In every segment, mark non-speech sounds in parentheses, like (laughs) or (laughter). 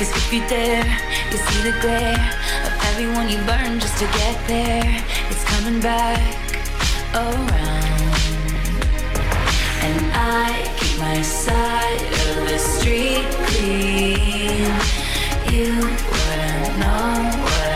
Cause if you dare, you see the glare of everyone you burn just to get there. It's coming back around. And I keep my side of the street clean. You wouldn't know what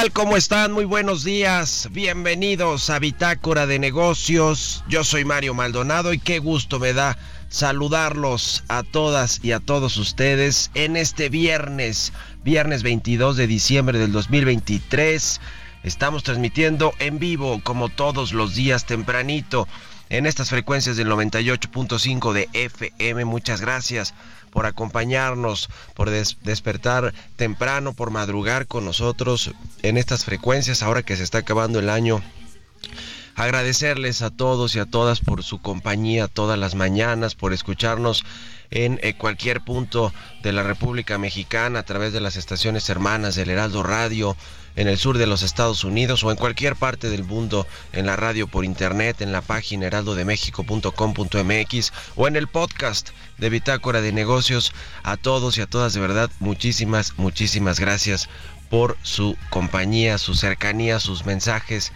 tal? ¿Cómo están? Muy buenos días. Bienvenidos a Bitácora de Negocios. Yo soy Mario Maldonado y qué gusto me da saludarlos a todas y a todos ustedes en este viernes, viernes 22 de diciembre del 2023. Estamos transmitiendo en vivo como todos los días tempranito en estas frecuencias del 98.5 de FM. Muchas gracias por acompañarnos, por des- despertar temprano, por madrugar con nosotros en estas frecuencias ahora que se está acabando el año. Agradecerles a todos y a todas por su compañía todas las mañanas, por escucharnos en eh, cualquier punto de la República Mexicana a través de las estaciones hermanas del Heraldo Radio en el sur de los Estados Unidos o en cualquier parte del mundo en la radio por internet en la página heraldodemexico.com.mx o en el podcast de Bitácora de Negocios. A todos y a todas de verdad muchísimas, muchísimas gracias por su compañía, su cercanía, sus mensajes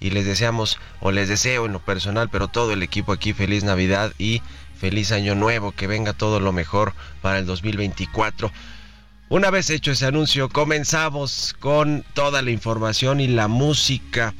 y les deseamos o les deseo en lo personal, pero todo el equipo aquí feliz Navidad y feliz año nuevo, que venga todo lo mejor para el 2024. Una vez hecho ese anuncio, comenzamos con toda la información y la música.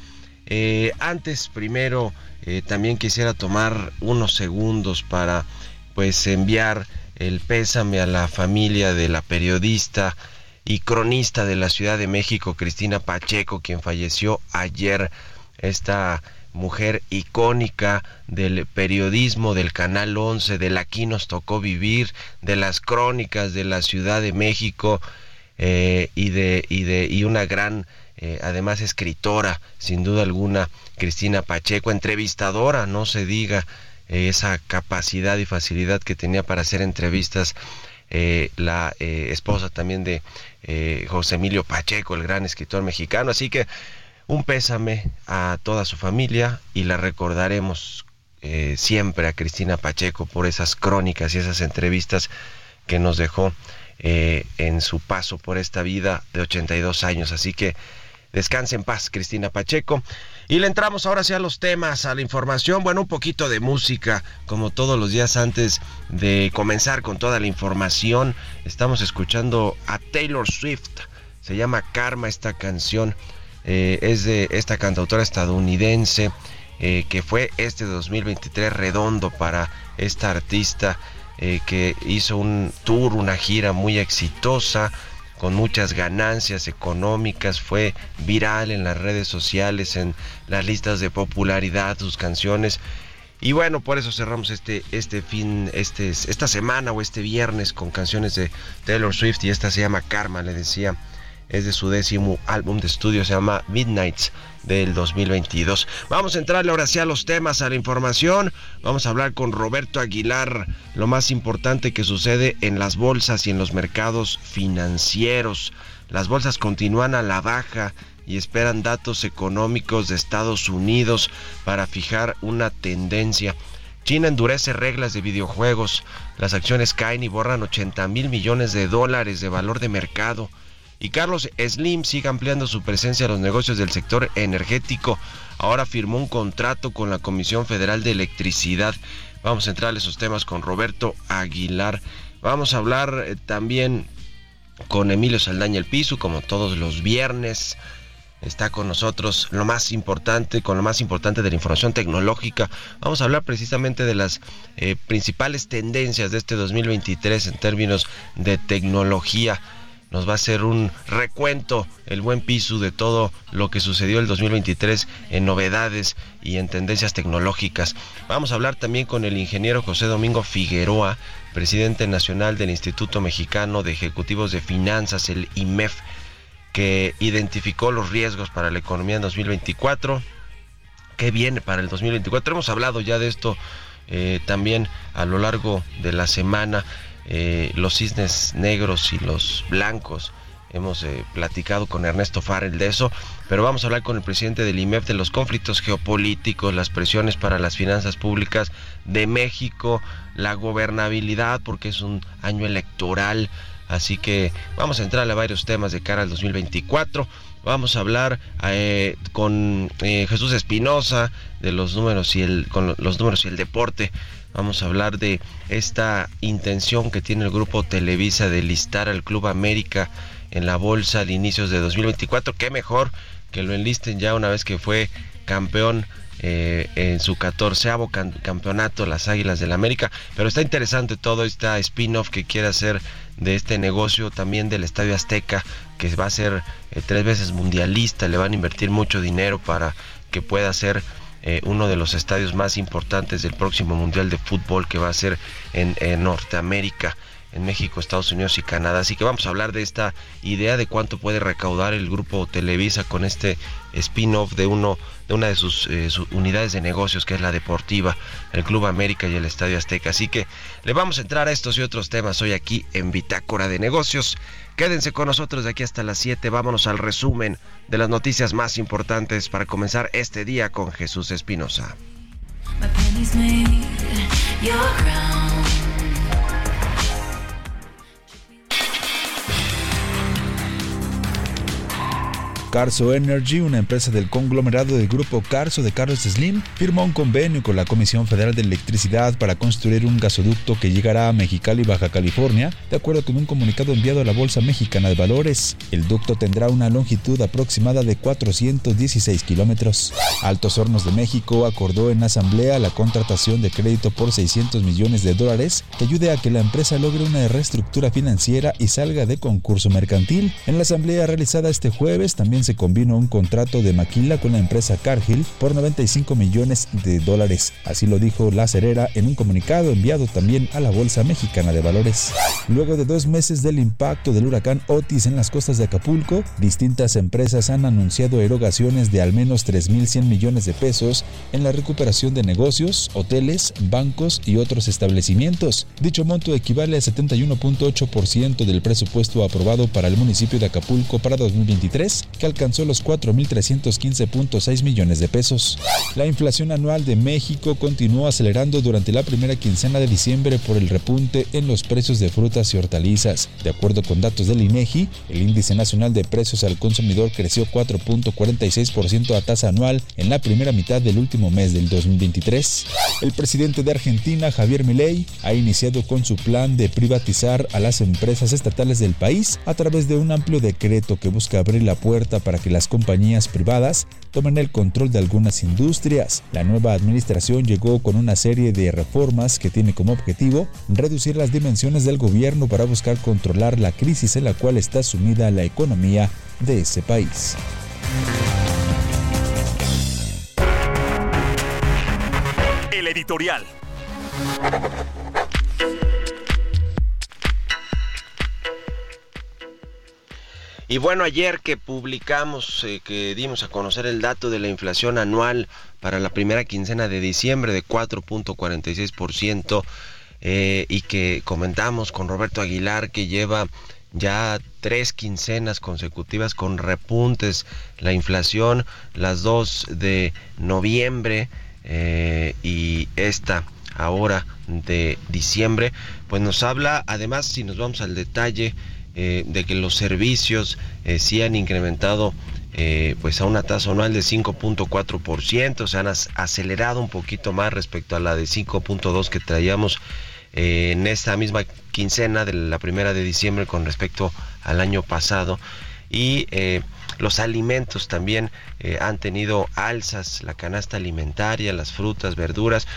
Eh, antes, primero, eh, también quisiera tomar unos segundos para pues enviar el pésame a la familia de la periodista y cronista de la Ciudad de México, Cristina Pacheco, quien falleció ayer. Esta mujer icónica del periodismo del Canal 11, del Aquí nos tocó vivir, de las crónicas de la Ciudad de México eh, y, de, y, de, y una gran, eh, además escritora, sin duda alguna, Cristina Pacheco, entrevistadora, no se diga eh, esa capacidad y facilidad que tenía para hacer entrevistas. La esposa también de José Emilio Pacheco, el gran escritor mexicano. Así que un pésame a toda su familia y la recordaremos eh, siempre a Cristina Pacheco por esas crónicas y esas entrevistas que nos dejó eh, en su paso por esta vida de 82 años. Así que descanse en paz, Cristina Pacheco. Y le entramos ahora sí a los temas, a la información, bueno, un poquito de música, como todos los días antes de comenzar con toda la información. Estamos escuchando a Taylor Swift, se llama Karma esta canción, eh, es de esta cantautora estadounidense. Eh, que fue este 2023 redondo para esta artista eh, que hizo un tour, una gira muy exitosa, con muchas ganancias económicas, fue viral en las redes sociales, en las listas de popularidad, sus canciones. Y bueno, por eso cerramos este, este fin, este, esta semana o este viernes con canciones de Taylor Swift y esta se llama Karma, le decía, es de su décimo álbum de estudio, se llama Midnights del 2022. Vamos a entrarle ahora sí a los temas, a la información. Vamos a hablar con Roberto Aguilar, lo más importante que sucede en las bolsas y en los mercados financieros. Las bolsas continúan a la baja y esperan datos económicos de Estados Unidos para fijar una tendencia. China endurece reglas de videojuegos, las acciones caen y borran 80 mil millones de dólares de valor de mercado. Y Carlos Slim sigue ampliando su presencia en los negocios del sector energético. Ahora firmó un contrato con la Comisión Federal de Electricidad. Vamos a entrar a esos temas con Roberto Aguilar. Vamos a hablar eh, también con Emilio Saldaña el Piso, como todos los viernes. Está con nosotros lo más importante, con lo más importante de la información tecnológica. Vamos a hablar precisamente de las eh, principales tendencias de este 2023 en términos de tecnología nos va a hacer un recuento, el buen piso de todo lo que sucedió el 2023 en novedades y en tendencias tecnológicas. Vamos a hablar también con el ingeniero José Domingo Figueroa, presidente nacional del Instituto Mexicano de Ejecutivos de Finanzas, el IMEF, que identificó los riesgos para la economía en 2024. ¿Qué viene para el 2024? Hemos hablado ya de esto eh, también a lo largo de la semana. Eh, los cisnes negros y los blancos. Hemos eh, platicado con Ernesto Farrell de eso, pero vamos a hablar con el presidente del IMEF de los conflictos geopolíticos, las presiones para las finanzas públicas de México, la gobernabilidad, porque es un año electoral. Así que vamos a entrar a varios temas de cara al 2024. Vamos a hablar eh, con Jesús Espinosa de los números y el con los números y el deporte Vamos a hablar de esta intención que tiene el grupo Televisa de listar al Club América en la bolsa al inicios de 2024. Qué mejor que lo enlisten ya una vez que fue campeón eh, en su catorceavo campeonato las Águilas del la América. Pero está interesante todo esta spin-off que quiere hacer de este negocio también del Estadio Azteca, que va a ser eh, tres veces mundialista, le van a invertir mucho dinero para que pueda ser eh, uno de los estadios más importantes del próximo Mundial de Fútbol que va a ser en, Norteamérica en México, Estados Unidos y Canadá. Así que vamos a hablar de esta idea de cuánto puede recaudar el grupo Televisa con este spin-off de uno de una de sus, eh, sus, unidades de negocios que es la deportiva, el Club América y el Estadio Azteca. Así que le vamos a entrar a estos y otros temas hoy aquí en Bitácora de Negocios. Quédense con nosotros de aquí hasta las 7. Vámonos al resumen de las noticias más importantes para comenzar este día con Jesús Espinosa. Carso Energy, una empresa del conglomerado del grupo Carso de Carlos Slim, firmó un convenio con la Comisión Federal de Electricidad para construir un gasoducto que llegará a Mexicali, Baja California, de acuerdo con un comunicado enviado a la Bolsa Mexicana de Valores. El ducto tendrá una longitud aproximada de 416 kilómetros. Altos Hornos de México acordó en asamblea la contratación de crédito por 600 millones de dólares que ayude a que la empresa logre una reestructura financiera y salga de concurso mercantil. En la asamblea realizada este jueves también se combinó un contrato de maquila con la empresa Cargill por 95 millones de dólares. Así lo dijo La Cerera en un comunicado enviado también a la Bolsa Mexicana de Valores. Luego de dos meses del impacto del huracán Otis en las costas de Acapulco, distintas empresas han anunciado erogaciones de al menos 3.100 millones de pesos en la recuperación de negocios, hoteles, bancos y otros establecimientos. Dicho monto equivale a 71.8% del presupuesto aprobado para el municipio de Acapulco para 2023, que alcanzó los 4.315.6 millones de pesos. La inflación anual de México continuó acelerando durante la primera quincena de diciembre por el repunte en los precios de frutas y hortalizas. De acuerdo con datos del INEGI, el índice nacional de precios al consumidor creció 4.46% a tasa anual en la primera mitad del último mes del 2023. El presidente de Argentina, Javier Milei, ha iniciado con su plan de privatizar a las empresas estatales del país a través de un amplio decreto que busca abrir la puerta para que las compañías privadas tomen el control de algunas industrias. La nueva administración llegó con una serie de reformas que tiene como objetivo reducir las dimensiones del gobierno para buscar controlar la crisis en la cual está sumida la economía de ese país. El editorial. Y bueno, ayer que publicamos, eh, que dimos a conocer el dato de la inflación anual para la primera quincena de diciembre de 4.46% eh, y que comentamos con Roberto Aguilar que lleva ya tres quincenas consecutivas con repuntes la inflación, las dos de noviembre eh, y esta ahora de diciembre, pues nos habla, además si nos vamos al detalle, eh, de que los servicios eh, sí han incrementado eh, pues a una tasa anual de 5.4%, se han acelerado un poquito más respecto a la de 5.2 que traíamos en esta misma quincena de la primera de diciembre con respecto al año pasado. Y los alimentos también han tenido alzas, la canasta alimentaria, las frutas, verduras,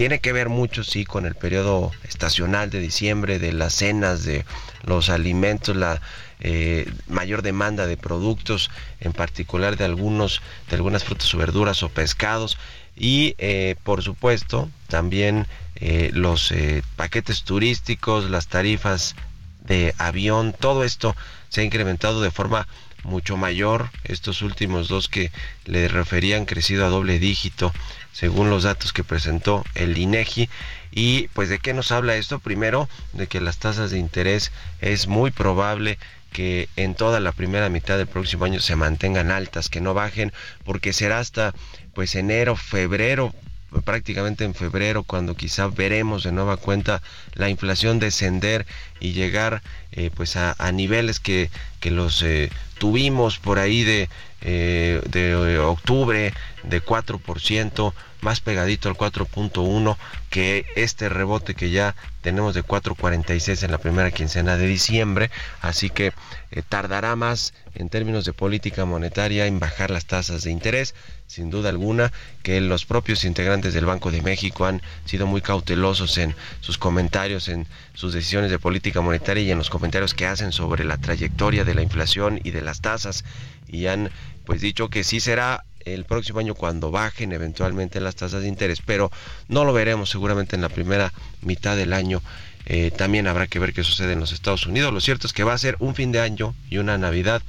tiene que ver mucho, sí, con el periodo estacional de diciembre, de las cenas, de los alimentos, la eh, mayor demanda de productos, en particular de algunos, de algunas frutas o verduras o pescados. Y eh, por supuesto, también eh, los paquetes turísticos, las tarifas de avión, todo esto se ha incrementado de forma mucho mayor. Estos últimos dos que le referían crecido a doble dígito según los datos que presentó el INEGI. Y pues de qué nos habla esto? Primero, de que las tasas de interés es muy probable que en toda la primera mitad del próximo año se mantengan altas, que no bajen, porque será hasta pues enero, febrero, prácticamente en febrero, cuando quizá veremos de nueva cuenta la inflación descender y llegar eh, pues a, niveles que, que los eh, tuvimos por ahí de, eh, de octubre de 4%, más pegadito al 4.1 que este rebote que ya tenemos de 4.46 en la primera quincena de diciembre, así que eh, tardará más en términos de política monetaria en bajar las tasas de interés, sin duda alguna que los propios integrantes del Banco de México han sido muy cautelosos en sus comentarios, en sus decisiones de política monetaria y en los comentarios que hacen sobre la trayectoria de la inflación y de las tasas. Y han pues dicho que sí será el próximo año cuando bajen eventualmente las tasas de interés, pero no lo veremos seguramente en la primera mitad del año. Eh, también habrá que ver qué sucede en los Estados Unidos. Lo cierto es que va a ser un fin de año y una Navidad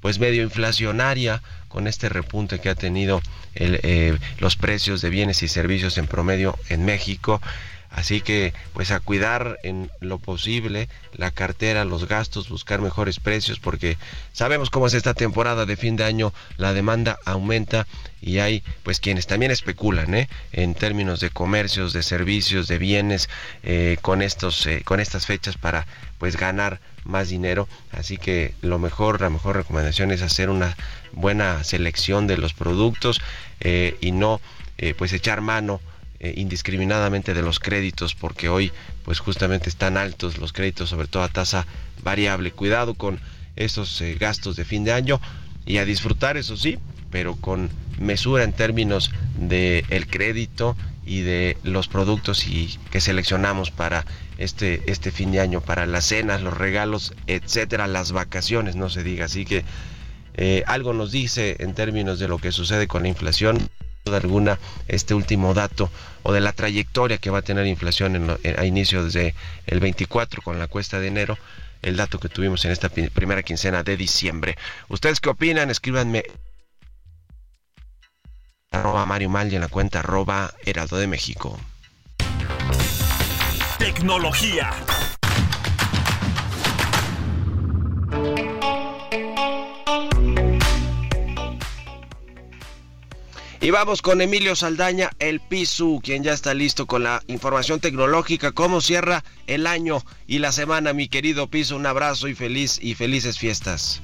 pues medio inflacionaria con este repunte que ha tenido eh, los precios de bienes y servicios en promedio en México. Así que pues a cuidar en lo posible la cartera, los gastos, buscar mejores precios porque sabemos cómo es esta temporada de fin de año, la demanda aumenta y hay pues quienes también especulan ¿eh? en términos de comercios, de servicios, de bienes eh, con estos eh, con estas fechas para pues ganar más dinero. Así que lo mejor, la mejor recomendación es hacer una buena selección de los productos y no pues echar mano eh, indiscriminadamente de los créditos porque hoy pues justamente están altos los créditos sobre todo a tasa variable. Cuidado con esos eh, gastos de fin de año y a disfrutar eso sí pero con mesura en términos de el crédito y de los productos y que seleccionamos para este este fin de año para las cenas los regalos etcétera las vacaciones no se diga. Así que eh, algo nos dice en términos de lo que sucede con la inflación alguna este último dato o de la trayectoria que va a tener inflación a inicio desde el 24 con la cuesta de enero, el dato que tuvimos en esta primera quincena de diciembre. ¿Ustedes qué opinan? Escríbanme arroba Mario Mal en la cuenta arroba Heraldo de México. Tecnología. Y vamos con Emilio Saldaña, el PISU, quien ya está listo con la información tecnológica, cómo cierra el año y la semana, mi querido PISU. Un abrazo y feliz y felices fiestas.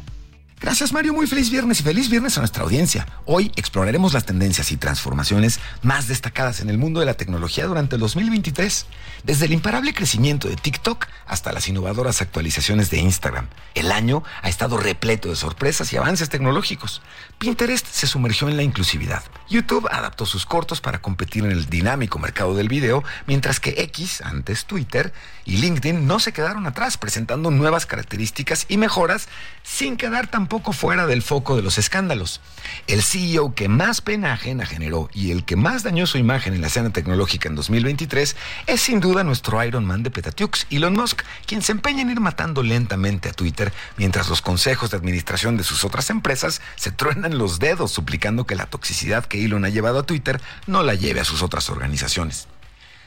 Gracias Mario, muy feliz viernes y feliz viernes a nuestra audiencia. Hoy exploraremos las tendencias y transformaciones más destacadas en el mundo de la tecnología durante el 2023, desde el imparable crecimiento de TikTok hasta las innovadoras actualizaciones de Instagram. El año ha estado repleto de sorpresas y avances tecnológicos. Pinterest se sumergió en la inclusividad. YouTube adaptó sus cortos para competir en el dinámico mercado del video, mientras que X, antes Twitter, y LinkedIn no se quedaron atrás presentando nuevas características y mejoras sin quedar tampoco fuera del foco de los escándalos. El CEO que más pena ajena generó y el que más dañó su imagen en la escena tecnológica en 2023 es sin duda nuestro Iron Man de Petatiux, Elon Musk, quien se empeña en ir matando lentamente a Twitter mientras los consejos de administración de sus otras empresas se truenan los dedos suplicando que la toxicidad que Elon ha llevado a Twitter no la lleve a sus otras organizaciones.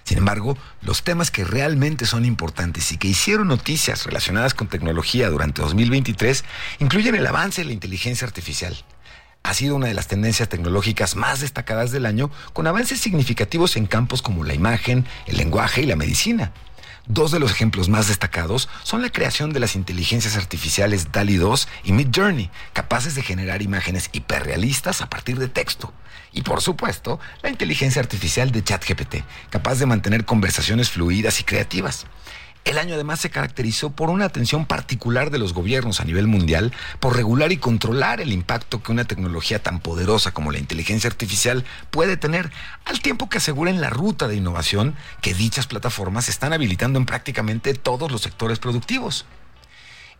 Sin embargo, los temas que realmente son importantes y que hicieron noticias relacionadas con tecnología durante 2023 incluyen el avance de la inteligencia artificial. Ha sido una de las tendencias tecnológicas más destacadas del año, con avances significativos en campos como la imagen, el lenguaje y la medicina. Dos de los ejemplos más destacados son la creación de las inteligencias artificiales DALI 2 y Midjourney, capaces de generar imágenes hiperrealistas a partir de texto. Y por supuesto, la inteligencia artificial de ChatGPT, capaz de mantener conversaciones fluidas y creativas. El año además se caracterizó por una atención particular de los gobiernos a nivel mundial por regular y controlar el impacto que una tecnología tan poderosa como la inteligencia artificial puede tener, al tiempo que aseguren la ruta de innovación que dichas plataformas están habilitando en prácticamente todos los sectores productivos.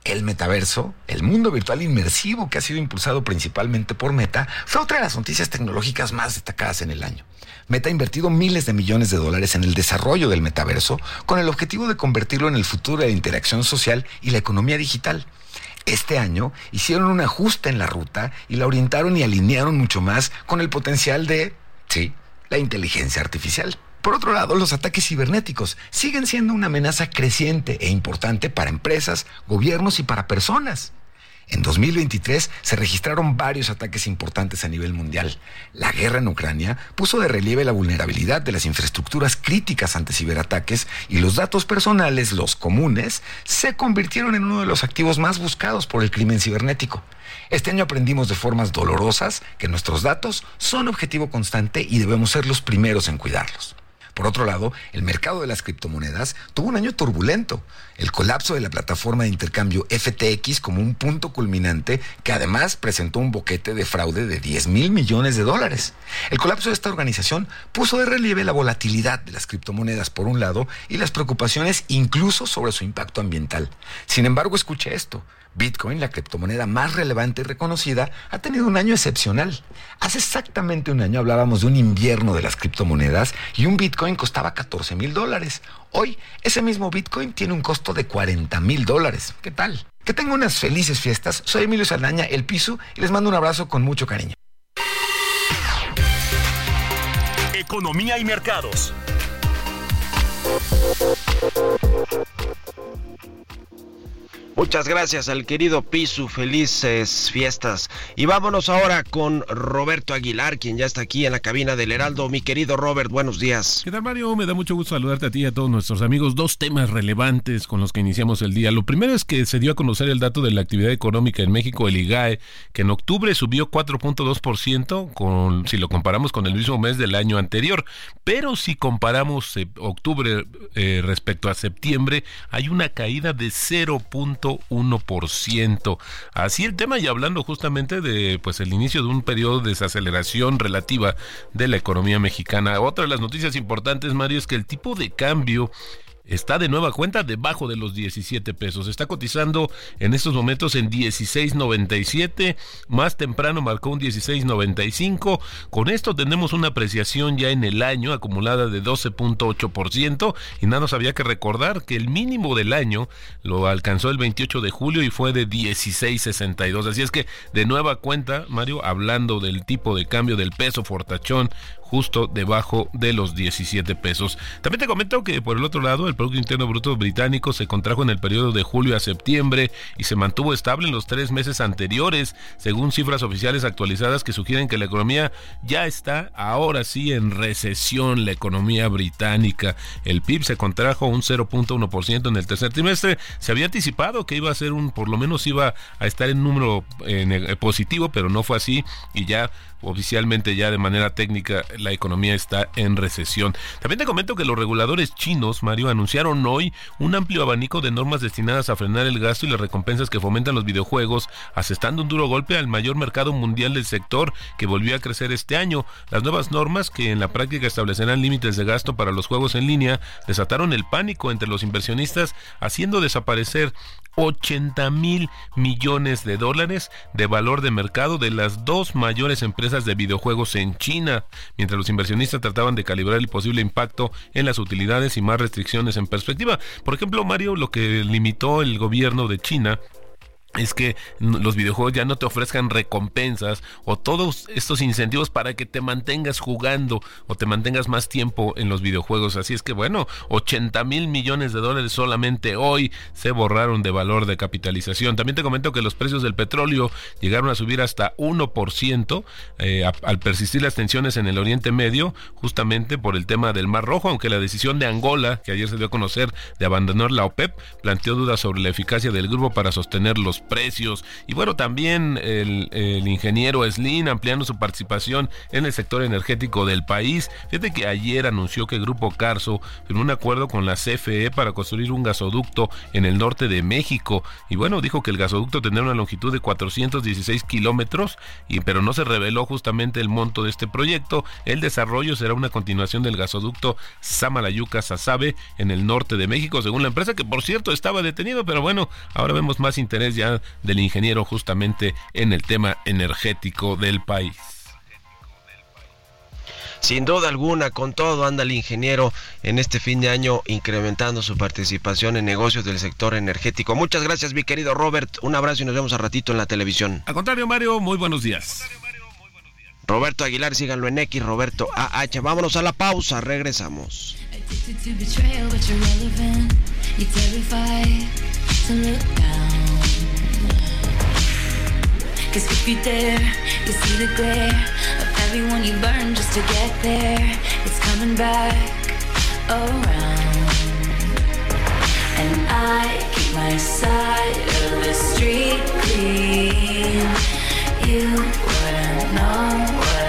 El metaverso, el mundo virtual inmersivo que ha sido impulsado principalmente por Meta, fue otra de las noticias tecnológicas más destacadas en el año. Meta ha invertido miles de millones de dólares en el desarrollo del metaverso con el objetivo de convertirlo en el futuro de la interacción social y la economía digital. Este año hicieron un ajuste en la ruta y la orientaron y alinearon mucho más con el potencial de, sí, la inteligencia artificial. Por otro lado, los ataques cibernéticos siguen siendo una amenaza creciente e importante para empresas, gobiernos y para personas. En 2023 se registraron varios ataques importantes a nivel mundial. La guerra en Ucrania puso de relieve la vulnerabilidad de las infraestructuras críticas ante ciberataques y los datos personales, los comunes, se convirtieron en uno de los activos más buscados por el crimen cibernético. Este año aprendimos de formas dolorosas que nuestros datos son objetivo constante y debemos ser los primeros en cuidarlos. Por otro lado, el mercado de las criptomonedas tuvo un año turbulento. El colapso de la plataforma de intercambio FTX como un punto culminante que además presentó un boquete de fraude de 10 mil millones de dólares. El colapso de esta organización puso de relieve la volatilidad de las criptomonedas por un lado y las preocupaciones incluso sobre su impacto ambiental. Sin embargo, escuche esto. Bitcoin, la criptomoneda más relevante y reconocida, ha tenido un año excepcional. Hace exactamente un año hablábamos de un invierno de las criptomonedas y un Bitcoin costaba 14 mil dólares. Hoy, ese mismo Bitcoin tiene un costo de 40 mil dólares. ¿Qué tal? Que tengan unas felices fiestas. Soy Emilio Saldaña, El Piso, y les mando un abrazo con mucho cariño. Economía y mercados. Muchas gracias al querido Pisu, felices fiestas. Y vámonos ahora con Roberto Aguilar, quien ya está aquí en la cabina del Heraldo. Mi querido Robert, buenos días. ¿Qué tal, Mario? Me da mucho gusto saludarte a ti y a todos nuestros amigos. Dos temas relevantes con los que iniciamos el día. Lo primero es que se dio a conocer el dato de la actividad económica en México, el IGAE, que en octubre subió 4.2% con, si lo comparamos con el mismo mes del año anterior. Pero si comparamos eh, octubre eh, respecto a septiembre, hay una caída de 0. 1%. Así el tema y hablando justamente de pues el inicio de un periodo de desaceleración relativa de la economía mexicana. Otra de las noticias importantes, Mario, es que el tipo de cambio está de nueva cuenta debajo de los 17 pesos. Está cotizando en estos momentos en 16.97. Más temprano marcó un 16.95. Con esto tenemos una apreciación ya en el año acumulada de 12.8%. Y nada nos había que recordar que el mínimo del año lo alcanzó el 28 de julio y fue de 16.62. Así es que de nueva cuenta, Mario, hablando del tipo de cambio del peso fortachón justo debajo de los 17 pesos. También te comento que por el otro lado el Producto Interno Bruto británico se contrajo en el periodo de julio a septiembre y se mantuvo estable en los tres meses anteriores, según cifras oficiales actualizadas que sugieren que la economía ya está ahora sí en recesión, la economía británica. El PIB se contrajo un 0.1% en el tercer trimestre. Se había anticipado que iba a ser un, por lo menos iba a estar en número eh, positivo, pero no fue así y ya oficialmente ya de manera técnica la economía está en recesión. También te comento que los reguladores chinos, Mario, anunciaron hoy un amplio abanico de normas destinadas a frenar el gasto y las recompensas que fomentan los videojuegos, asestando un duro golpe al mayor mercado mundial del sector que volvió a crecer este año. Las nuevas normas, que en la práctica establecerán límites de gasto para los juegos en línea, desataron el pánico entre los inversionistas, haciendo desaparecer 80 mil millones de dólares de valor de mercado de las dos mayores empresas de videojuegos en China, los inversionistas trataban de calibrar el posible impacto en las utilidades y más restricciones en perspectiva. Por ejemplo, Mario, lo que limitó el gobierno de China es que los videojuegos ya no te ofrezcan recompensas o todos estos incentivos para que te mantengas jugando o te mantengas más tiempo en los videojuegos. Así es que bueno, 80 mil millones de dólares solamente hoy se borraron de valor de capitalización. También te comento que los precios del petróleo llegaron a subir hasta 1% eh, al persistir las tensiones en el Oriente Medio, justamente por el tema del Mar Rojo, aunque la decisión de Angola, que ayer se dio a conocer de abandonar la OPEP, planteó dudas sobre la eficacia del grupo para sostener los precios. Y bueno, también el, ingeniero Slim ampliando su participación en el sector energético del país. Fíjate que ayer anunció que el Grupo Carso firmó un acuerdo con la CFE para construir un gasoducto en el norte de México. Y bueno, dijo que el gasoducto tendrá una longitud de 416 kilómetros, pero no se reveló justamente el monto de este proyecto. El desarrollo será una continuación del gasoducto Samalayuca-Sasabe en el norte de México, según la empresa, que por cierto estaba detenido, pero bueno, ahora vemos más interés ya del ingeniero justamente en el tema energético del país. Sin duda alguna, con todo anda el ingeniero en este fin de año incrementando su participación en negocios del sector energético. Muchas gracias, mi querido Robert. Un abrazo y nos vemos a ratito en la televisión. Al contrario, Mario, muy buenos días. Roberto Aguilar, síganlo en X, Roberto AH. Vámonos a la pausa, regresamos. Cause if you dare, you see the glare of everyone you burn just to get there. It's coming back around. And I keep my side of the street clean. You wouldn't know what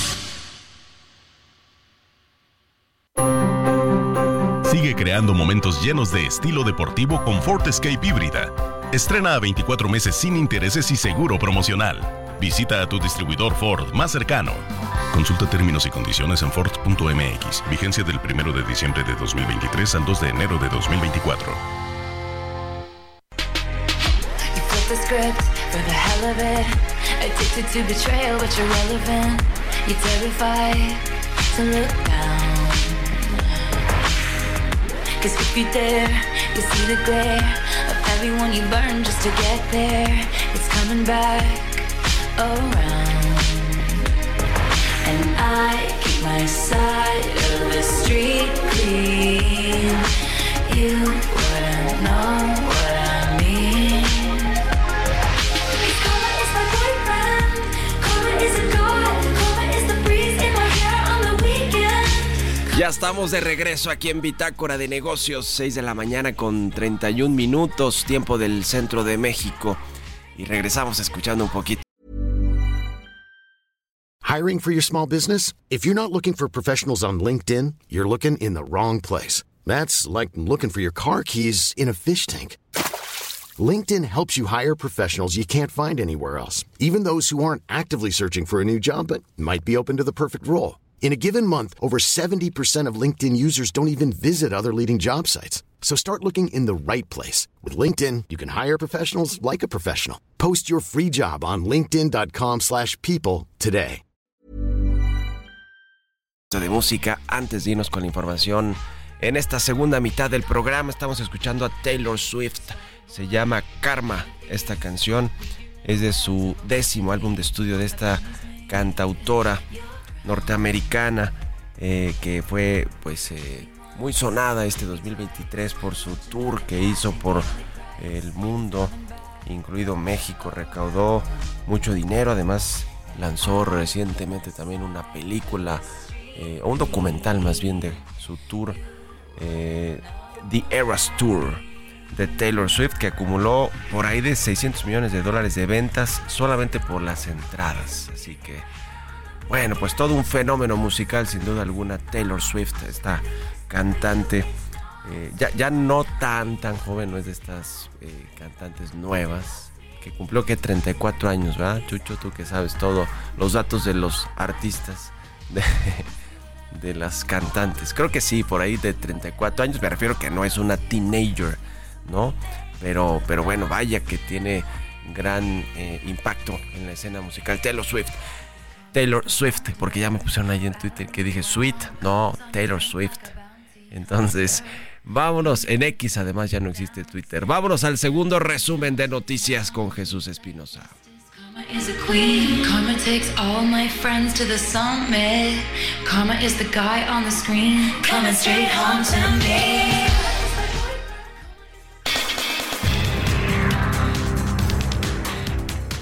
Creando momentos llenos de estilo deportivo con Ford Escape híbrida. Estrena a 24 meses sin intereses y seguro promocional. Visita a tu distribuidor Ford más cercano. Consulta términos y condiciones en Ford.mx. Vigencia del 1 de diciembre de 2023 al 2 de enero de 2024. You Cause if you dare, you see the glare of everyone you burn just to get there. It's coming back around. And I keep my side of the street clean. You wouldn't know what Ya estamos de regreso aquí en Bitácora de Negocios, 6 de la mañana con 31 minutos, tiempo del centro de México. Y regresamos escuchando un poquito. Hiring for your small business? If you're not looking for professionals on LinkedIn, you're looking in the wrong place. That's like looking for your car keys in a fish tank. LinkedIn helps you hire professionals you can't find anywhere else, even those who aren't actively searching for a new job but might be open to the perfect role. In a given month, over 70% of LinkedIn users don't even visit other leading job sites. So start looking in the right place. With LinkedIn, you can hire professionals like a professional. Post your free job on linkedin.com slash people today. De música, antes de irnos con la información, en esta segunda mitad del programa estamos escuchando a Taylor Swift. Se llama Karma esta canción. Es de su décimo álbum de estudio de esta cantautora norteamericana eh, que fue pues eh, muy sonada este 2023 por su tour que hizo por el mundo, incluido México, recaudó mucho dinero, además lanzó recientemente también una película eh, o un documental más bien de su tour, The Eras Tour de Taylor Swift que acumuló por ahí de 600 millones de dólares de ventas solamente por las entradas, así que bueno, pues todo un fenómeno musical, sin duda alguna. Taylor Swift, esta cantante, eh, ya, ya, no tan, tan joven, no es de estas eh, cantantes nuevas, que cumplió que 34 años, ¿verdad? Chucho, tú que sabes todo, los datos de los artistas, de, de las cantantes. Creo que sí, por ahí de 34 años, me refiero que no es una teenager, ¿no? Pero, pero bueno, vaya que tiene gran eh, impacto en la escena musical. Taylor Swift. Taylor Swift, porque ya me pusieron ahí en Twitter que dije Sweet, no, Taylor Swift. Entonces, vámonos, en X además ya no existe Twitter. Vámonos al segundo resumen de noticias con Jesús Espinosa.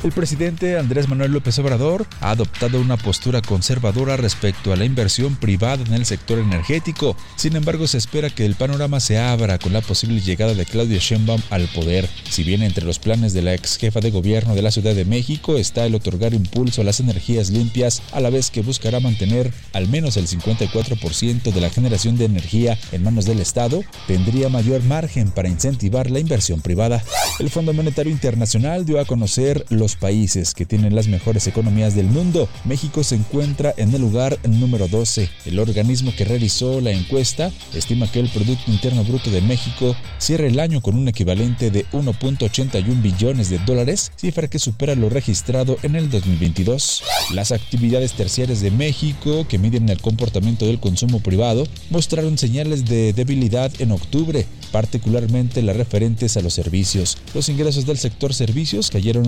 El presidente Andrés Manuel López Obrador ha adoptado una postura conservadora respecto a la inversión privada en el sector energético. Sin embargo, se espera que el panorama se abra con la posible llegada de Claudia Sheinbaum al poder. Si bien entre los planes de la ex jefa de gobierno de la Ciudad de México está el otorgar impulso a las energías limpias, a la vez que buscará mantener al menos el 54% de la generación de energía en manos del Estado, tendría mayor margen para incentivar la inversión privada. El Fondo Monetario Internacional dio a conocer los países que tienen las mejores economías del mundo. México se encuentra en el lugar número 12. El organismo que realizó la encuesta estima que el Producto Interno Bruto de México cierra el año con un equivalente de 1.81 billones de dólares, cifra que supera lo registrado en el 2022. Las actividades terciarias de México, que miden el comportamiento del consumo privado, mostraron señales de debilidad en octubre, particularmente las referentes a los servicios. Los ingresos del sector servicios cayeron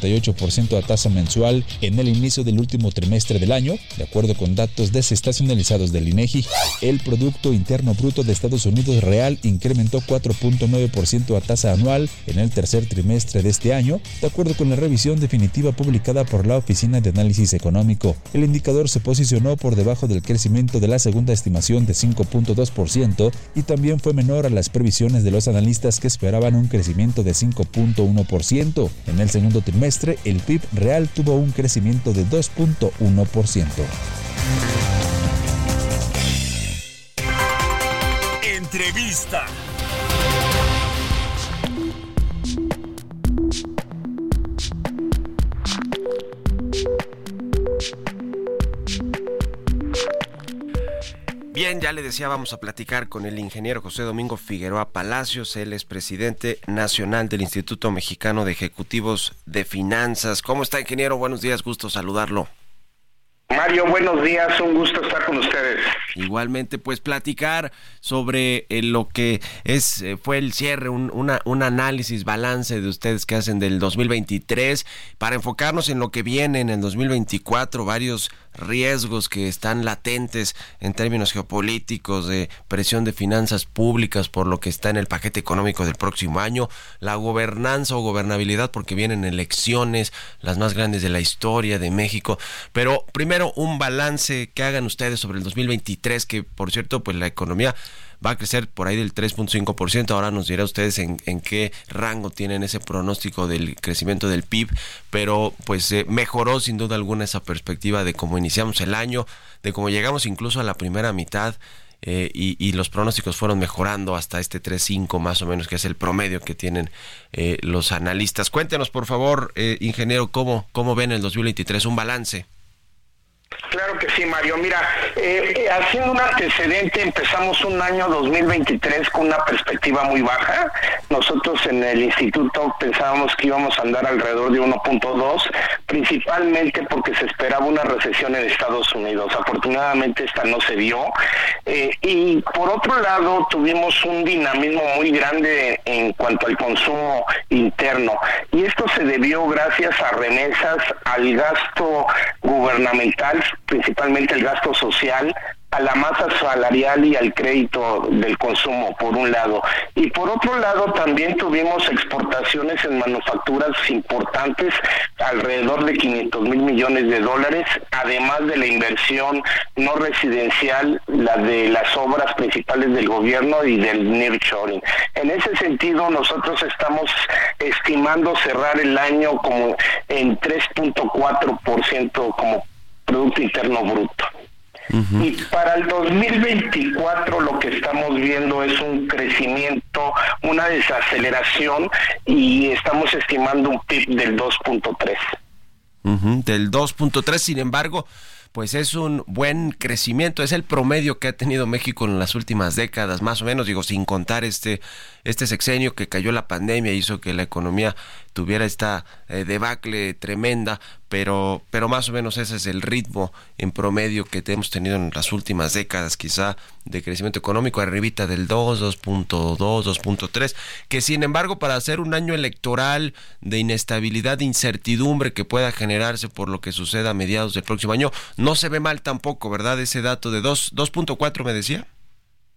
1.38% a tasa mensual en el inicio del último trimestre del año, de acuerdo con datos desestacionalizados del INEGI. El Producto Interno Bruto de Estados Unidos real incrementó 4.9% a tasa anual en el tercer trimestre de este año, de acuerdo con la revisión definitiva publicada por la Oficina de Análisis Económico. El indicador se posicionó por debajo del crecimiento de la segunda estimación de 5.2% y también fue menor a las previsiones de los analistas que esperaban un crecimiento de 5.1%. En el segundo trimestre, el PIB real tuvo un crecimiento de 2.1%. Entrevista. Bien, ya le decía, vamos a platicar con el ingeniero José Domingo Figueroa Palacios. Él es presidente nacional del Instituto Mexicano de Ejecutivos de Finanzas. ¿Cómo está, ingeniero? Buenos días, gusto saludarlo. Mario, buenos días, un gusto estar con ustedes. Igualmente, pues platicar sobre eh, lo que es eh, fue el cierre, un, una, un análisis, balance de ustedes que hacen del 2023 para enfocarnos en lo que viene en el 2024, varios riesgos que están latentes en términos geopolíticos, de presión de finanzas públicas por lo que está en el paquete económico del próximo año, la gobernanza o gobernabilidad porque vienen elecciones, las más grandes de la historia de México. Pero primero un balance que hagan ustedes sobre el 2023, que por cierto, pues la economía va a crecer por ahí del 3.5%. Ahora nos dirá ustedes en, en, qué rango tienen ese pronóstico del crecimiento del PIB, pero pues eh, mejoró sin duda alguna esa perspectiva de cómo iniciamos el año, de cómo llegamos incluso a la primera mitad. eh, y, los pronósticos fueron mejorando hasta este 3.5 más o menos, que es el promedio que tienen eh, los analistas. Cuéntenos, por favor, eh, ingeniero, ¿cómo, cómo ven el 2023 un balance. Claro que sí, Mario. Mira, eh, haciendo un antecedente, empezamos un año 2023 con una perspectiva muy baja. Nosotros en el instituto pensábamos que íbamos a andar alrededor de 1.2, principalmente porque se esperaba una recesión en Estados Unidos. Afortunadamente esta no se vio. Eh, y por otro lado, tuvimos un dinamismo muy grande en cuanto al consumo interno. Y esto se debió gracias a remesas, al gasto gubernamental principalmente el gasto social, a la masa salarial y al crédito del consumo, por un lado. Y por otro lado, también tuvimos exportaciones en manufacturas importantes, alrededor de 500 mil millones de dólares, además de la inversión no residencial, la de las obras principales del gobierno y del nearshoring. En ese sentido, nosotros estamos estimando cerrar el año como en 3.4% como Producto Interno Bruto. Y para el 2024 lo que estamos viendo es un crecimiento, una desaceleración y estamos estimando un PIB del 2.3. Del 2.3, sin embargo, pues es un buen crecimiento, es el promedio que ha tenido México en las últimas décadas, más o menos, digo, sin contar este, este sexenio que cayó la pandemia, hizo que la economía tuviera esta eh, debacle tremenda, pero, pero más o menos ese es el ritmo en promedio que hemos tenido en las últimas décadas, quizá de crecimiento económico, arribita del 2, 2.2, 2.3, que sin embargo para hacer un año electoral de inestabilidad, de incertidumbre que pueda generarse por lo que suceda a mediados del próximo año, no se ve mal tampoco, ¿verdad? Ese dato de 2.4 me decía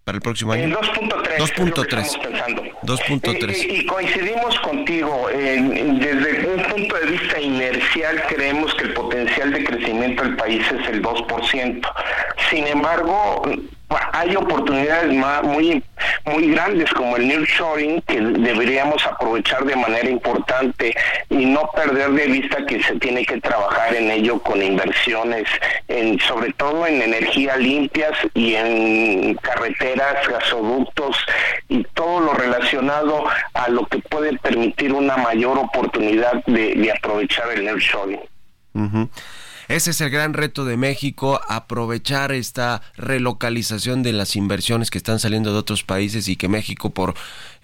para el próximo año? 2.3. 2.3. 2.3. Y, coincidimos contigo. desde un punto de vista inercial, creemos que el potencial de crecimiento del país es el 2%. Sin embargo, hay oportunidades muy muy grandes como el nearshoring que deberíamos aprovechar de manera importante y no perder de vista que se tiene que trabajar en ello con inversiones en sobre todo en energía limpias y en carreteras, gasoductos y todo lo relacionado a lo que puede permitir una mayor oportunidad de, aprovechar el nearshoring. Ese es el gran reto de México, aprovechar esta relocalización de las inversiones que están saliendo de otros países y que México por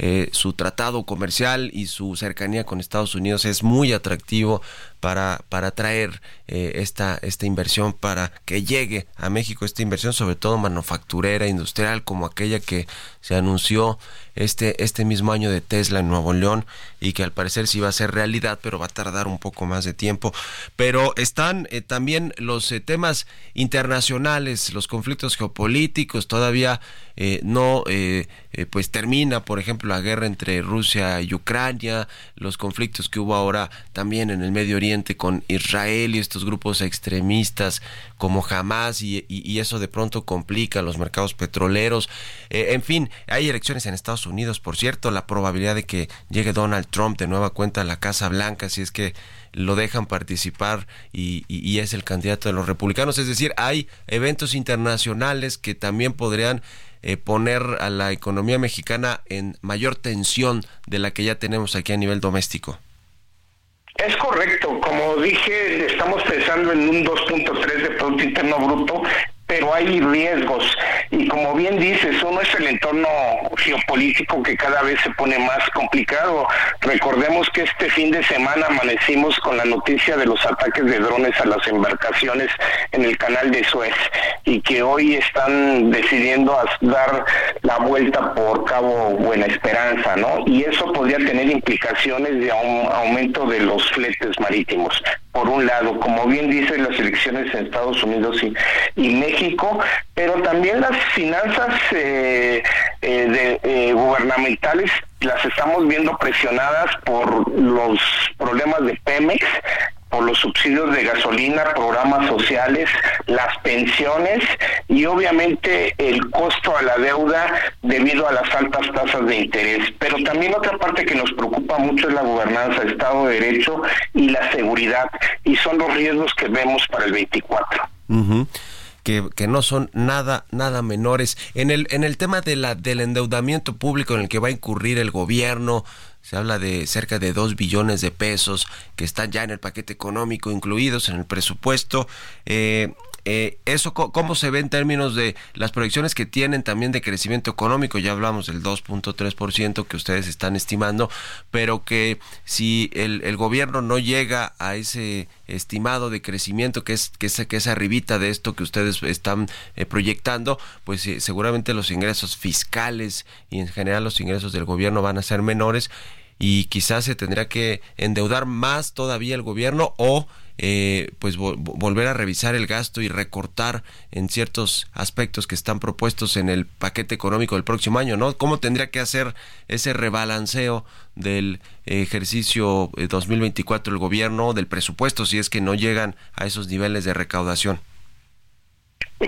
eh, su tratado comercial y su cercanía con Estados Unidos es muy atractivo para, para eh, esta, esta inversión, para que llegue a México esta inversión, sobre todo manufacturera, industrial, como aquella que se anunció este, este mismo año de Tesla en Nuevo León y que al parecer sí va a ser realidad, pero va a tardar un poco más de tiempo. Pero están eh, también los temas internacionales, los conflictos geopolíticos, todavía no pues termina, por ejemplo, la guerra entre Rusia y Ucrania, los conflictos que hubo ahora también en el Medio Oriente con Israel y estos grupos extremistas como Hamas y, y eso de pronto complica los mercados petroleros. en fin, hay elecciones en Estados Unidos, por cierto, la probabilidad de que llegue Donald Trump de nueva cuenta a la Casa Blanca, si es que lo dejan participar y, es el candidato de los republicanos. Es decir, hay eventos internacionales que también podrían eh, poner a la economía mexicana en mayor tensión de la que ya tenemos aquí a nivel doméstico. Es correcto, como dije, estamos pensando en un 2.3 de Producto Interno Bruto pero hay riesgos. Y como bien dices, uno es el entorno geopolítico que cada vez se pone más complicado. Recordemos que este fin de semana amanecimos con la noticia de los ataques de drones a las embarcaciones en el canal de Suez y que hoy están decidiendo dar la vuelta por Cabo Buena Esperanza, ¿no? Y eso podría tener implicaciones de un aumento de los fletes marítimos por un lado, como bien dicen las elecciones en Estados Unidos y, México, pero también las finanzas eh, eh, eh, gubernamentales las estamos viendo presionadas por los problemas de Pemex por los subsidios de gasolina, programas sociales, las pensiones y obviamente el costo a la deuda debido a las altas tasas de interés. Pero también otra parte que nos preocupa mucho es la gobernanza, Estado de Derecho y la seguridad y son los riesgos que vemos para el 24. que, que no son nada, nada menores. En el, en el tema de la, del endeudamiento público en el que va a incurrir el gobierno, se habla de cerca de 2 billones de pesos que están ya en el paquete económico incluidos en el presupuesto. Eh, eh, ¿Eso cómo se ve en términos de las proyecciones que tienen también de crecimiento económico? Ya hablamos del 2.3% que ustedes están estimando, pero que si el, gobierno no llega a ese estimado de crecimiento que es que es, que es arribita de esto que ustedes están eh, proyectando, pues eh, seguramente los ingresos fiscales y en general los ingresos del gobierno van a ser menores y quizás se tendrá que endeudar más todavía el gobierno o eh, pues volver a revisar el gasto y recortar en ciertos aspectos que están propuestos en el paquete económico del próximo año, ¿no? ¿Cómo tendría que hacer ese rebalanceo del ejercicio 2024 eh, el gobierno, del presupuesto, si es que no llegan a esos niveles de recaudación?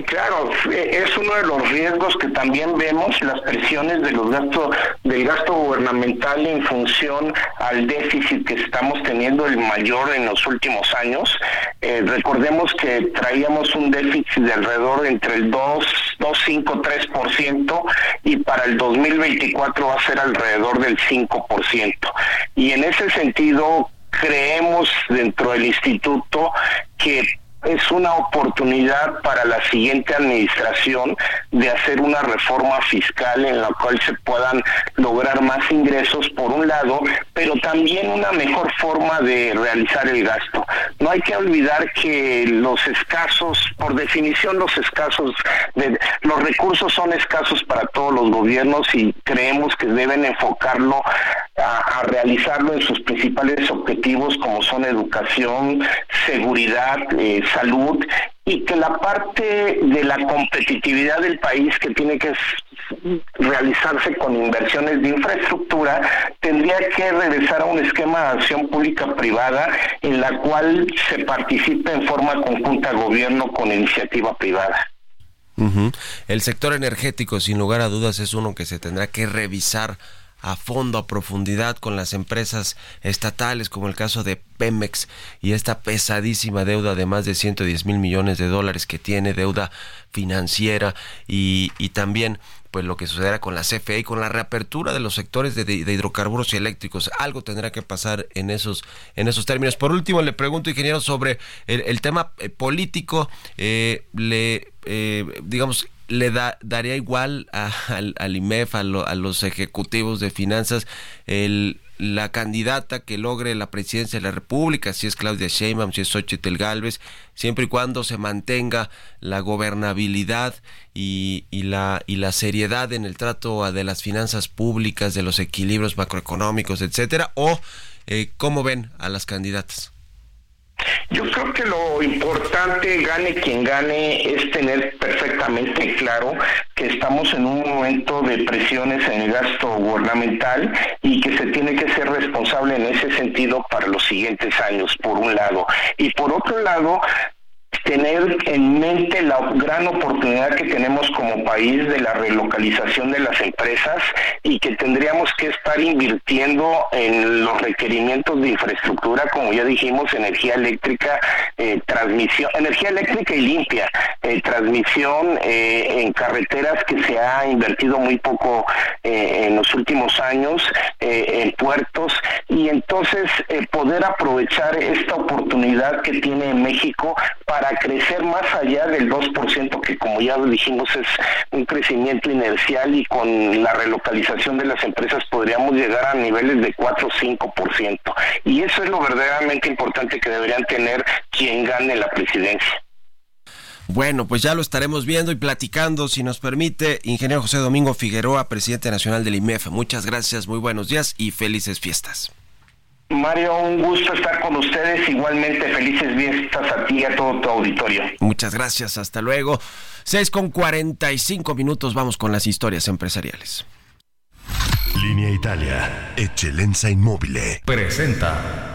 Claro, es uno de los riesgos que también vemos, las presiones de los gastos, del gasto gubernamental en función al déficit que estamos teniendo, el mayor en los últimos años. Eh, recordemos que traíamos un déficit de alrededor entre el 2, 2,5, 3% y para el 2024 va a ser alrededor del 5%. Y en ese sentido, creemos dentro del instituto que es una oportunidad para la siguiente administración de hacer una reforma fiscal en la cual se puedan lograr más ingresos por un lado, pero también una mejor forma de realizar el gasto. No hay que olvidar que los escasos, por definición los escasos, de, los recursos son escasos para todos los gobiernos y creemos que deben enfocarlo a, realizarlo en sus principales objetivos como son educación, seguridad, eh, salud y que la parte de la competitividad del país que tiene que realizarse con inversiones de infraestructura tendría que regresar a un esquema de acción pública privada en la cual se participe en forma conjunta gobierno con iniciativa privada. El sector energético, sin lugar a dudas, es uno que se tendrá que revisar a fondo, a profundidad con las empresas estatales, como el caso de Pemex y esta pesadísima deuda de más de 110 mil millones de dólares que tiene, deuda financiera y, y también pues lo que sucederá con la CFE y con la reapertura de los sectores de, hidrocarburos y eléctricos. Algo tendrá que pasar en esos, en esos términos. Por último, le pregunto, ingeniero, sobre el, tema eh, político. Eh, le, eh, digamos, le da, daría igual al, IMEF, a, los ejecutivos de finanzas, el, la candidata que logre la presidencia de la República, si es Claudia Sheinbaum, si es Xochitl Galvez, siempre y cuando se mantenga la gobernabilidad y, la, y la seriedad en el trato de las finanzas públicas, de los equilibrios macroeconómicos, etcétera, o eh, cómo ven a las candidatas. Yo creo que lo importante, gane quien gane, es tener perfectamente claro que estamos en un momento de presiones en el gasto gubernamental y que se tiene que ser responsable en ese sentido para los siguientes años, por un lado. Y por otro lado, tener en mente la gran oportunidad que tenemos como país de la relocalización de las empresas y que tendríamos que estar invirtiendo en los requerimientos de infraestructura, como ya dijimos, energía eléctrica, eh, transmisión, energía eléctrica y limpia, eh, transmisión eh, en carreteras que se ha invertido muy poco en los últimos años, en puertos, y entonces poder aprovechar esta oportunidad que tiene México para crecer más allá del 2%, que como ya dijimos es un crecimiento inercial y con la relocalización de las empresas podríamos llegar a niveles de 4 o 5%. Y eso es lo verdaderamente importante que deberían tener quien gane la presidencia. Bueno, pues ya lo estaremos viendo y platicando, si nos permite, ingeniero José Domingo Figueroa, presidente nacional del IMEF. Muchas gracias, muy buenos días y felices fiestas. Mario, un gusto estar con ustedes. Igualmente, felices fiestas a ti y a todo tu auditorio. Muchas gracias, hasta luego. 6 con 45 minutos, vamos con las historias empresariales. Línea Italia, Eccellenza Inmóvil. Presenta.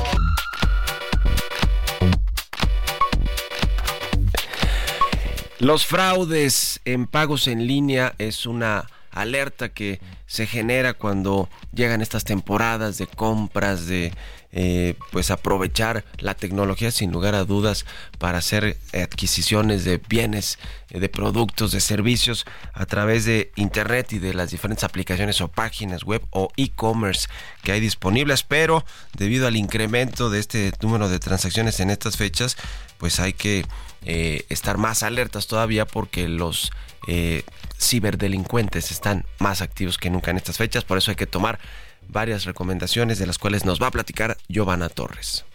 Los fraudes en pagos en línea es una alerta que se genera cuando llegan estas temporadas de compras, de eh, pues aprovechar la tecnología sin lugar a dudas para hacer adquisiciones de bienes, eh, de productos, de servicios a través de internet y de las diferentes aplicaciones o páginas web o e-commerce que hay disponibles, pero debido al incremento de este número de transacciones en estas fechas, pues hay que eh, estar más alertas todavía porque los eh, ciberdelincuentes están más activos que nunca en estas fechas, por eso hay que tomar varias recomendaciones de las cuales nos va a platicar Giovanna Torres.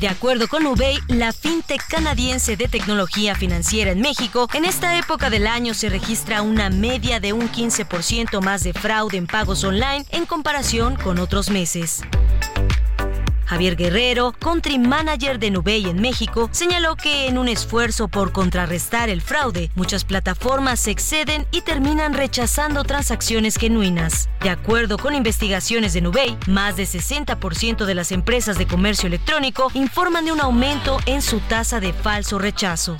De acuerdo con Ubey, la fintech canadiense de tecnología financiera en México, en esta época del año se registra una media de un 15% más de fraude en pagos online en comparación con otros meses. Javier Guerrero, country manager de Nubey en México, señaló que en un esfuerzo por contrarrestar el fraude, muchas plataformas se exceden y terminan rechazando transacciones genuinas. De acuerdo con investigaciones de Nubey, más de 60% de las empresas de comercio electrónico informan de un aumento en su tasa de falso rechazo.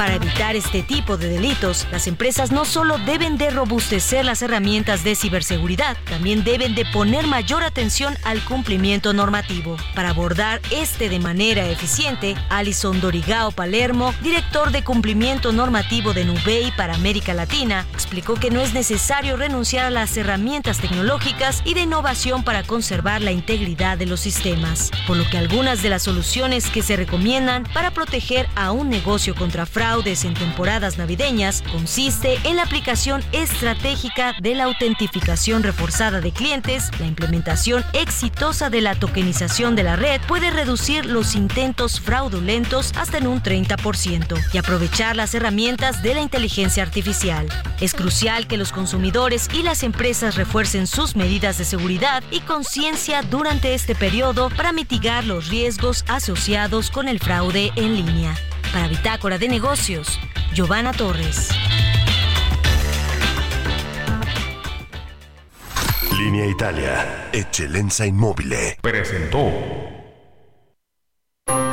Para evitar este tipo de delitos, las empresas no solo deben de robustecer las herramientas de ciberseguridad, también deben de poner mayor atención al cumplimiento normativo. Para abordar este de manera eficiente, Alison Dorigao Palermo, director de cumplimiento normativo de Nubei para América Latina, explicó que no es necesario renunciar a las herramientas tecnológicas y de innovación para conservar la integridad de los sistemas, por lo que algunas de las soluciones que se recomiendan para proteger a un negocio contra fraude en temporadas navideñas consiste en la aplicación estratégica de la autentificación reforzada de clientes, la implementación exitosa de la tokenización de la red puede reducir los intentos fraudulentos hasta en un 30% y aprovechar las herramientas de la inteligencia artificial. Es crucial que los consumidores y las empresas refuercen sus medidas de seguridad y conciencia durante este periodo para mitigar los riesgos asociados con el fraude en línea. Para Bitácora de Negocios, Giovanna Torres. Línea Italia. Excelencia Inmóvil. Presentó.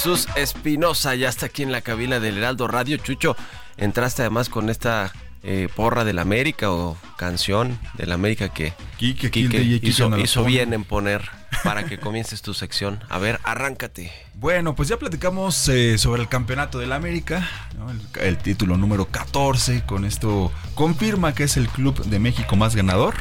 Jesús Espinosa ya está aquí en la cabina del Heraldo Radio. Chucho, entraste además con esta eh, porra del América o canción del América que Quique, hizo, hizo bien en poner para que comiences tu sección. A ver, arráncate. Bueno, pues ya platicamos eh, sobre el campeonato del América, ¿no? el, el título número 14. Con esto confirma que es el club de México más ganador.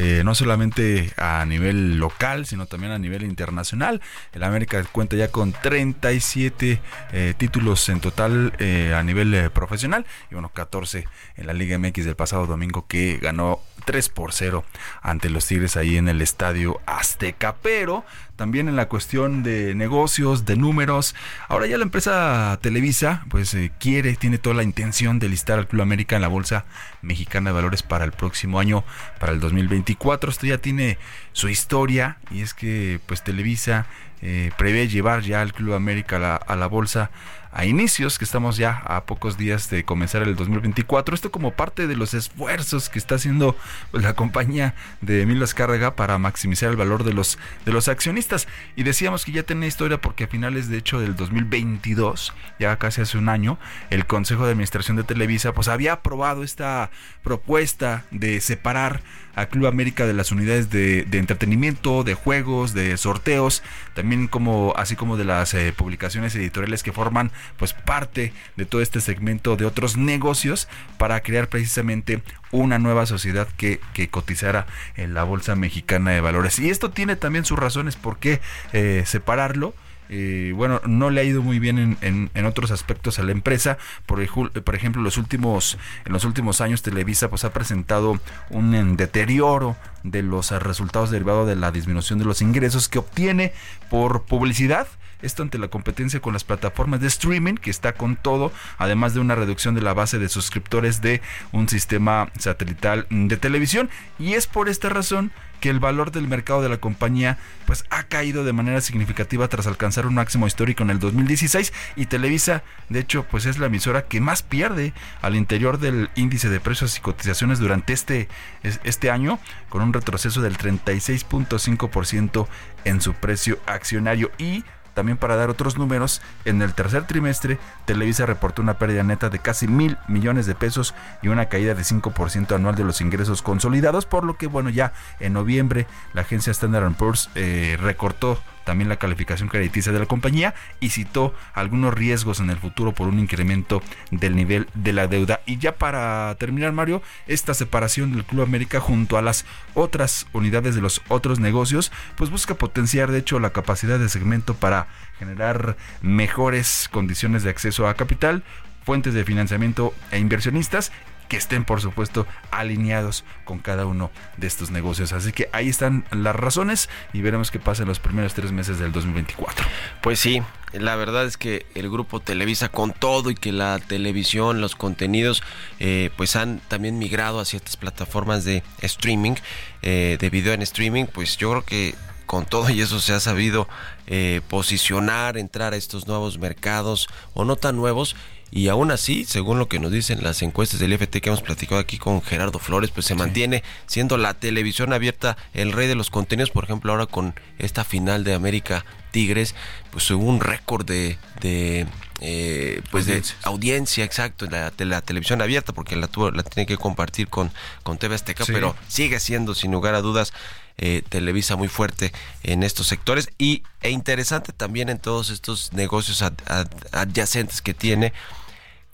Eh, no solamente a nivel local, sino también a nivel internacional. El América cuenta ya con 37 eh, títulos en total eh, a nivel profesional y bueno, 14 en la Liga MX del pasado domingo que ganó 3 por 0 ante los Tigres ahí en el Estadio Azteca. Pero también en la cuestión de negocios, de números. Ahora ya la empresa Televisa pues eh, quiere, tiene toda la intención de listar al Club América en la Bolsa Mexicana de Valores para el próximo año, para el 2024. Esto ya tiene su historia y es que pues Televisa eh, prevé llevar ya al Club América a la, a la bolsa a inicios, que estamos ya a pocos días de comenzar el 2024. Esto como parte de los esfuerzos que está haciendo pues, la compañía de Emilio Azcárraga para maximizar el valor de los, de los accionistas. Y decíamos que ya tenía historia porque a finales de hecho del 2022, ya casi hace un año, el Consejo de Administración de Televisa pues había aprobado esta propuesta de separar a Club América de las unidades de, entretenimiento, de juegos, de sorteos, también como así como de las eh, publicaciones editoriales que forman pues parte de todo este segmento de otros negocios para crear precisamente una nueva sociedad que, que cotizara en la Bolsa Mexicana de Valores. Y esto tiene también sus razones por qué eh, separarlo. Eh, bueno, no le ha ido muy bien en, en, en otros aspectos a la empresa. Por, ejemplo, por ejemplo, los últimos, en los últimos años Televisa pues ha presentado un deterioro de los resultados derivados de la disminución de los ingresos que obtiene por publicidad. Esto ante la competencia con las plataformas de streaming, que está con todo, además de una reducción de la base de suscriptores de un sistema satelital de televisión. Y es por esta razón que el valor del mercado de la compañía pues ha caído de manera significativa tras alcanzar un máximo histórico en el 2016 y Televisa de hecho pues es la emisora que más pierde al interior del índice de precios y cotizaciones durante este, este año con un retroceso del 36.5% en su precio accionario y también para dar otros números, en el tercer trimestre Televisa reportó una pérdida neta de casi mil millones de pesos y una caída de 5% anual de los ingresos consolidados, por lo que bueno, ya en noviembre la agencia Standard Poor's eh, recortó también la calificación crediticia de la compañía y citó algunos riesgos en el futuro por un incremento del nivel de la deuda. Y ya para terminar, Mario, esta separación del Club América junto a las otras unidades de los otros negocios, pues busca potenciar de hecho la capacidad de segmento para generar mejores condiciones de acceso a capital, fuentes de financiamiento e inversionistas que estén por supuesto alineados con cada uno de estos negocios. Así que ahí están las razones y veremos qué pasa en los primeros tres meses del 2024. Pues sí, la verdad es que el grupo Televisa con todo y que la televisión, los contenidos, eh, pues han también migrado hacia estas plataformas de streaming, eh, de video en streaming, pues yo creo que con todo y eso se ha sabido eh, posicionar, entrar a estos nuevos mercados o no tan nuevos y aún así, según lo que nos dicen las encuestas del IFT que hemos platicado aquí con Gerardo Flores, pues se mantiene siendo la televisión abierta el rey de los contenidos, por ejemplo, ahora con esta final de América Tigres, pues hubo un récord de, de eh, pues de audiencia, exacto, de la, de la, televisión abierta, porque la la tiene que compartir con, con TV Azteca, sí. pero sigue siendo, sin lugar a dudas, eh, Televisa muy fuerte en estos sectores. Y e interesante también en todos estos negocios ad, ad, adyacentes que tiene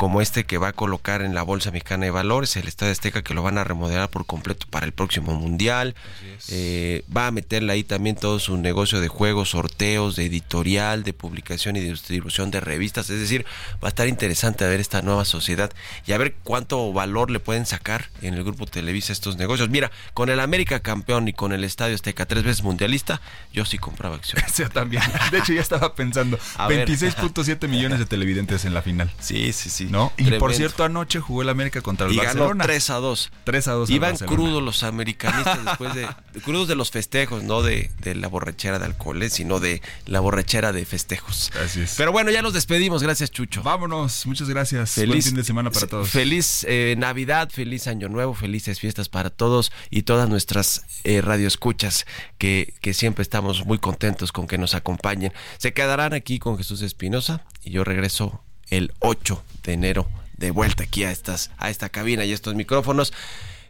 como este que va a colocar en la Bolsa Mexicana de Valores, el Estadio Azteca que lo van a remodelar por completo para el próximo Mundial. Eh, va a meterle ahí también todo su negocio de juegos, sorteos, de editorial, de publicación y de distribución de revistas. Es decir, va a estar interesante ver esta nueva sociedad y a ver cuánto valor le pueden sacar en el grupo Televisa estos negocios. Mira, con el América campeón y con el Estadio Azteca tres veces mundialista, yo sí compraba acciones. (laughs) Yo también. De hecho, ya estaba pensando, 26.7 millones de televidentes en la final. Sí, sí, sí. ¿No? Y Tremendo. por cierto, anoche jugó el América contra el y Barcelona. ganó 3 a 2. 3 a 2. Iban crudos los americanistas después de, crudos de los festejos, no de, de la borrachera de alcoholes, sino de la borrachera de festejos. Así es. Pero bueno, ya nos despedimos. Gracias, Chucho. Vámonos. Muchas gracias. Feliz Buen fin de semana para todos. Feliz eh, Navidad, feliz Año Nuevo, felices fiestas para todos y todas nuestras eh, radioescuchas que, que siempre estamos muy contentos con que nos acompañen. Se quedarán aquí con Jesús Espinosa y yo regreso el 8 de enero de vuelta aquí a estas a esta cabina y estos micrófonos.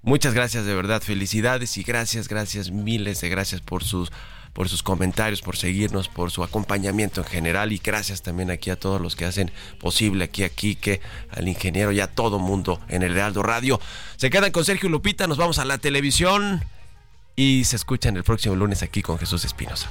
Muchas gracias de verdad, felicidades y gracias, gracias, miles de gracias por sus por sus comentarios, por seguirnos, por su acompañamiento en general y gracias también aquí a todos los que hacen posible aquí a Quique, al ingeniero y a todo mundo en el Realdo Radio. Se quedan con Sergio Lupita, nos vamos a la televisión y se escuchan el próximo lunes aquí con Jesús Espinosa.